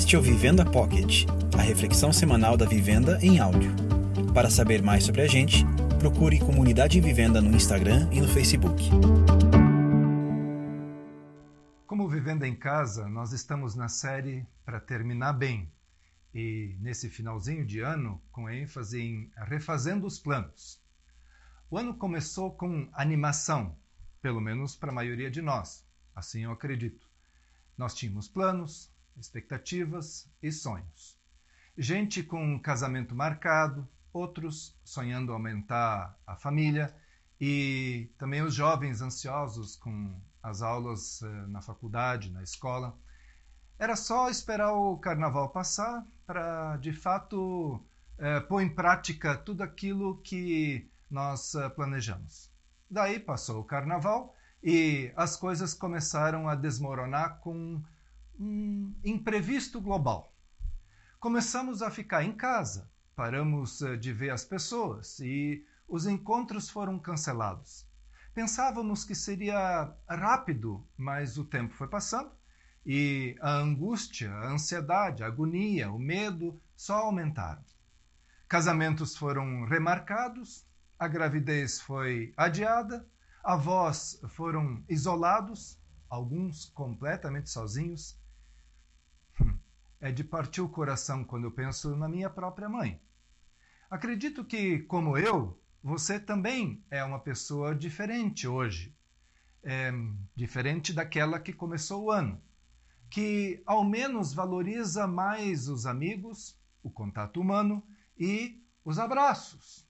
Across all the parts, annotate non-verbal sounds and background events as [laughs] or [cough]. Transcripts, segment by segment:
Este é o Vivenda Pocket, a reflexão semanal da vivenda em áudio. Para saber mais sobre a gente, procure Comunidade Vivenda no Instagram e no Facebook. Como Vivenda em Casa, nós estamos na série Para Terminar Bem. E nesse finalzinho de ano, com ênfase em refazendo os planos. O ano começou com animação, pelo menos para a maioria de nós, assim eu acredito. Nós tínhamos planos, expectativas e sonhos. Gente com casamento marcado, outros sonhando aumentar a família e também os jovens ansiosos com as aulas eh, na faculdade, na escola. Era só esperar o carnaval passar para, de fato, eh, pôr em prática tudo aquilo que nós eh, planejamos. Daí passou o carnaval e as coisas começaram a desmoronar com um imprevisto global. Começamos a ficar em casa, paramos eh, de ver as pessoas e os encontros foram cancelados. Pensávamos que seria rápido, mas o tempo foi passando e a angústia, a ansiedade, a agonia, o medo só aumentaram. Casamentos foram remarcados, a gravidez foi adiada, avós foram isolados, alguns completamente sozinhos. É de partir o coração quando eu penso na minha própria mãe. Acredito que, como eu, você também é uma pessoa diferente hoje. É, diferente daquela que começou o ano. Que ao menos valoriza mais os amigos, o contato humano e os abraços.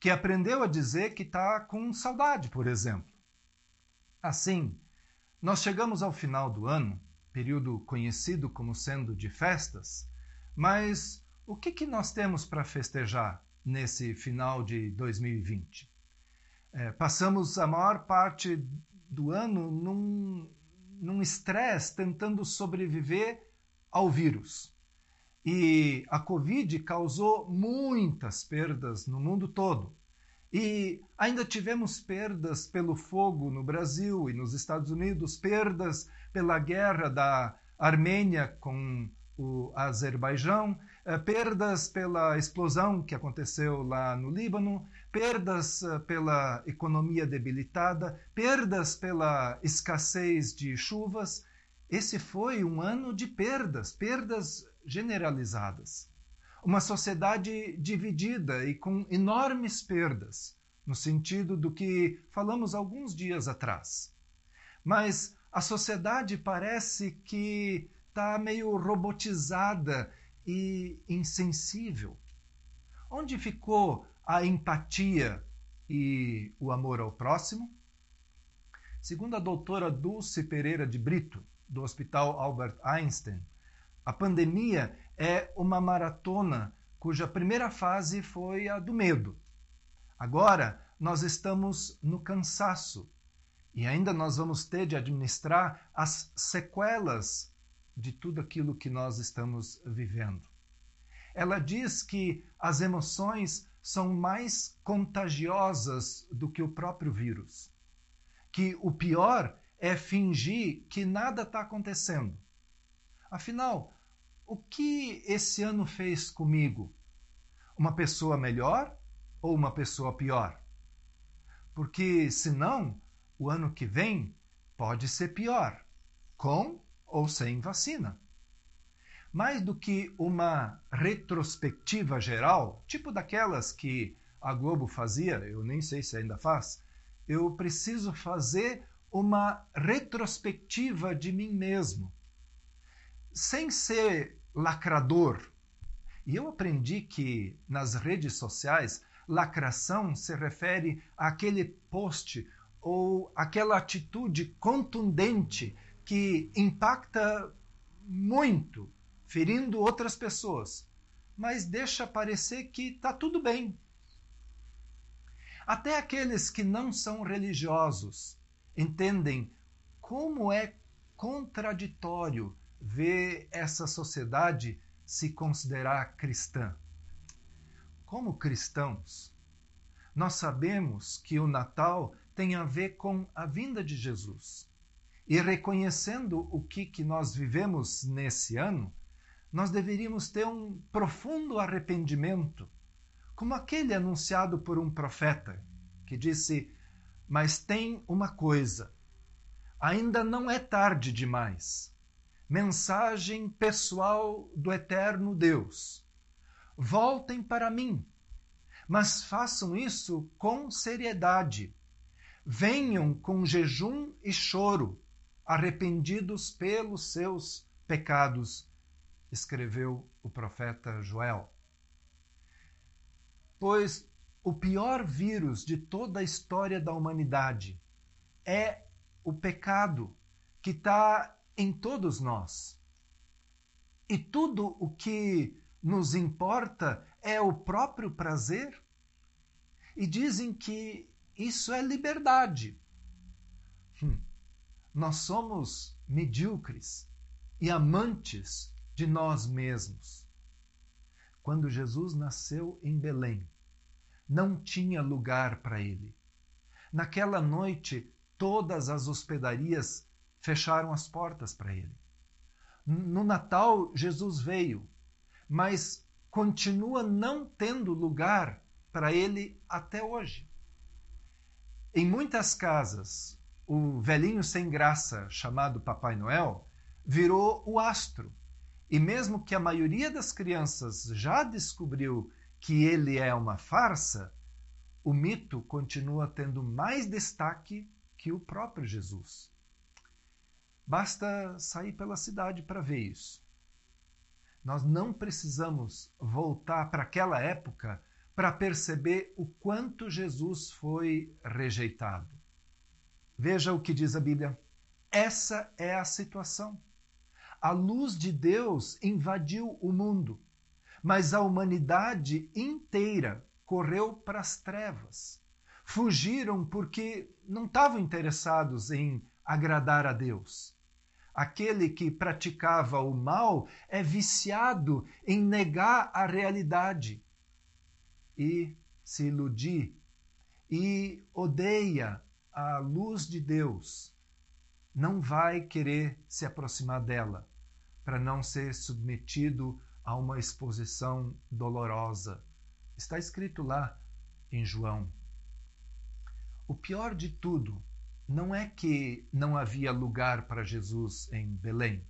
Que aprendeu a dizer que está com saudade, por exemplo. Assim, nós chegamos ao final do ano, período conhecido como sendo de festas, mas o que, que nós temos para festejar nesse final de 2020? É, passamos a maior parte do ano num estresse tentando sobreviver ao vírus. E a Covid causou muitas perdas no mundo todo. E ainda tivemos perdas pelo fogo no Brasil e nos Estados Unidos, perdas pela guerra da Armênia com o Azerbaijão, eh, perdas pela explosão que aconteceu lá no Líbano, perdas eh, pela economia debilitada, perdas pela escassez de chuvas. Esse foi um ano de perdas, perdas generalizadas uma sociedade dividida e com enormes perdas, no sentido do que falamos alguns dias atrás. Mas a sociedade parece que está meio robotizada e insensível. Onde ficou a empatia e o amor ao próximo? Segundo a doutora Dulce Pereira de Brito, do Hospital Albert Einstein, a pandemia é uma maratona cuja primeira fase foi a do medo. Agora nós estamos no cansaço e ainda nós vamos ter de administrar as sequelas de tudo aquilo que nós estamos vivendo. Ela diz que as emoções são mais contagiosas do que o próprio vírus. Que o pior é fingir que nada está acontecendo. Afinal, o que esse ano fez comigo? Uma pessoa melhor ou uma pessoa pior? Porque senão, o ano que vem pode ser pior, com ou sem vacina. Mais do que uma retrospectiva geral, tipo daquelas que a Globo fazia, eu nem sei se ainda faz, eu preciso fazer uma retrospectiva de mim mesmo sem ser lacrador. E eu aprendi que nas redes sociais, lacração se refere àquele post ou aquela atitude contundente que impacta muito, ferindo outras pessoas, mas deixa parecer que está tudo bem. Até aqueles que não são religiosos entendem como é contraditório ver essa sociedade se considerar cristã. Como cristãos, nós sabemos que o Natal tem a ver com a vinda de Jesus. E reconhecendo o que, que nós vivemos nesse ano, nós deveríamos ter um profundo arrependimento, como aquele anunciado por um profeta, que disse: Mas tem uma coisa, ainda não é tarde demais. Mensagem pessoal do eterno Deus. Voltem para mim, mas façam isso com seriedade. Venham com jejum e choro, arrependidos pelos seus pecados, escreveu o profeta Joel. Pois o pior vírus de toda a história da humanidade é o pecado que está em todos nós. E tudo o que nos importa é o próprio prazer. E dizem que isso é liberdade. Hum. Nós somos medíocres e amantes de nós mesmos. Quando Jesus nasceu em Belém, não tinha lugar para ele. Naquela noite, todas as hospedarias fecharam as portas para ele. No Natal, Jesus veio, mas continua não tendo lugar para ele até hoje. Em muitas casas, o velhinho sem graça chamado Papai Noel virou o astro. E mesmo que a maioria das crianças já descobriu que ele é uma farsa, o mito continua tendo mais destaque que o próprio Jesus. Basta sair pela cidade para ver isso. Nós não precisamos voltar para aquela época para perceber o quanto Jesus foi rejeitado. Veja o que diz a Bíblia. Essa é a situação. A luz de Deus invadiu o mundo, mas a humanidade inteira correu para as trevas. Fugiram porque não estavam interessados em agradar a Deus. Aquele que praticava o mal é viciado em negar a realidade e se iludir e odeia a luz de Deus. Não vai querer se aproximar dela para não ser submetido a uma exposição dolorosa Está escrito lá em João. O pior de tudo não é que não havia lugar para Jesus em Belém,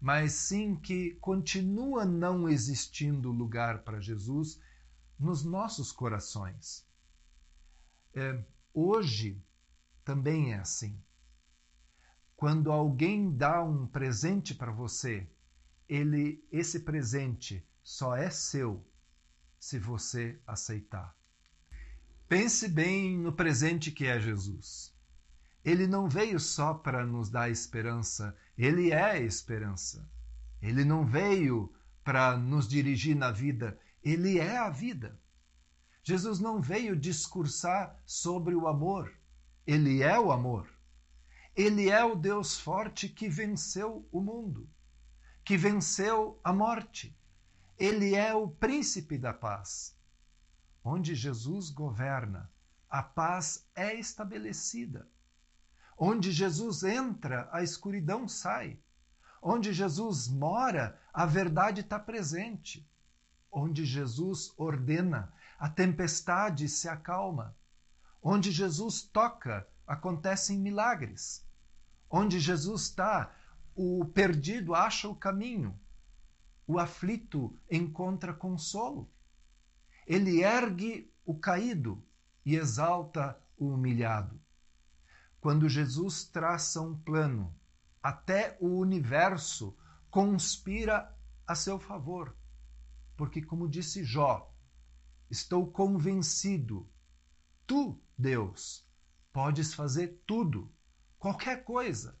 mas sim que continua não existindo lugar para Jesus nos nossos corações. É, hoje também é assim. Quando alguém dá um presente para você, ele, esse presente só é seu se você aceitar. Pense bem no presente que é Jesus. Ele não veio só para nos dar esperança, ele é esperança. Ele não veio para nos dirigir na vida, ele é a vida. Jesus não veio discursar sobre o amor, ele é o amor. Ele é o Deus forte que venceu o mundo, que venceu a morte, ele é o príncipe da paz. Onde Jesus governa, a paz é estabelecida. Onde Jesus entra, a escuridão sai. Onde Jesus mora, a verdade está presente. Onde Jesus ordena, a tempestade se acalma. Onde Jesus toca, acontecem milagres. Onde Jesus está, o perdido acha o caminho o aflito encontra consolo. Ele ergue o caído e exalta o humilhado. Quando Jesus traça um plano, até o universo conspira a seu favor. Porque, como disse Jó, estou convencido, tu, Deus, podes fazer tudo, qualquer coisa.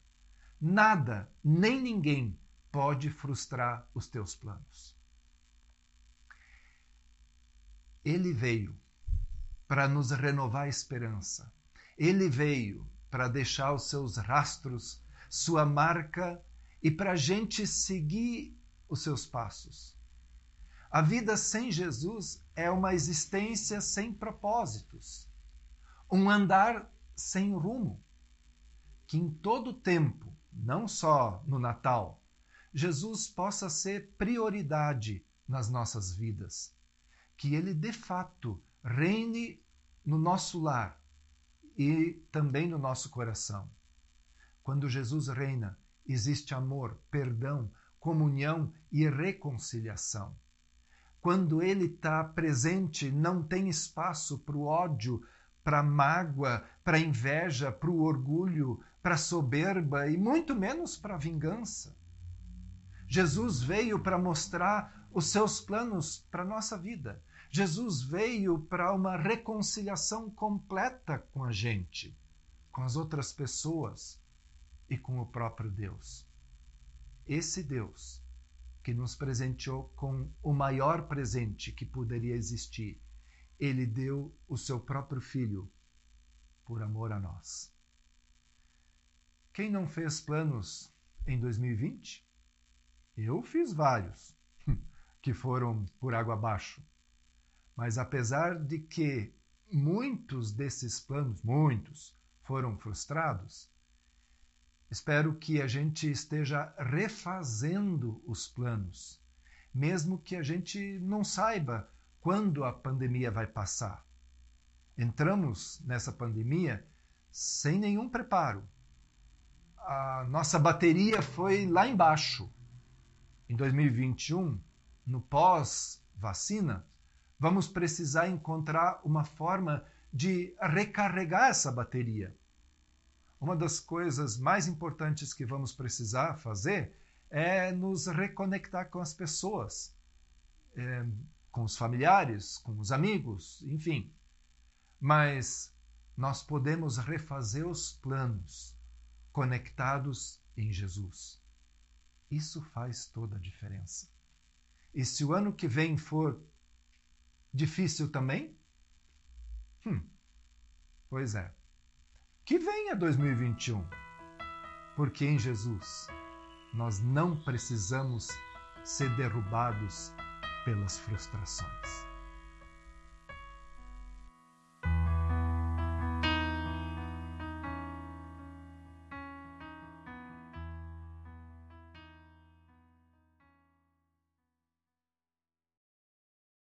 Nada, nem ninguém pode frustrar os teus planos. Ele veio para nos renovar a esperança. Ele veio para deixar os seus rastros, sua marca e para a gente seguir os seus passos. A vida sem Jesus é uma existência sem propósitos, um andar sem rumo, que em todo tempo, não só no Natal, Jesus possa ser prioridade nas nossas vidas. Que Ele, de fato, reine no nosso lar e também no nosso coração. Quando Jesus reina, existe amor, perdão, comunhão e reconciliação. Quando Ele está presente, não tem espaço para o ódio, para a mágoa, para a inveja, para o orgulho, para a soberba e muito menos para a vingança. Jesus veio para mostrar os seus planos para a nossa vida. Jesus veio para uma reconciliação completa com a gente, com as outras pessoas e com o próprio Deus. Esse Deus que nos presenteou com o maior presente que poderia existir, ele deu o seu próprio filho por amor a nós. Quem não fez planos em 2020? Eu fiz vários, [laughs] que foram por água abaixo. Mas apesar de que muitos desses planos, muitos, foram frustrados, espero que a gente esteja refazendo os planos, mesmo que a gente não saiba quando a pandemia vai passar. Entramos nessa pandemia sem nenhum preparo. A nossa bateria foi lá embaixo em 2021, no pós-vacina, vamos precisar encontrar uma forma de recarregar essa bateria. Uma das coisas mais importantes que vamos precisar fazer é nos reconectar com as pessoas, é, com os familiares, com os amigos, enfim. Mas nós podemos refazer os planos conectados em Jesus. Isso faz toda a diferença. E se o ano que vem for difícil também? Hum, pois é. Que venha 2021. Porque em Jesus nós não precisamos ser derrubados pelas frustrações.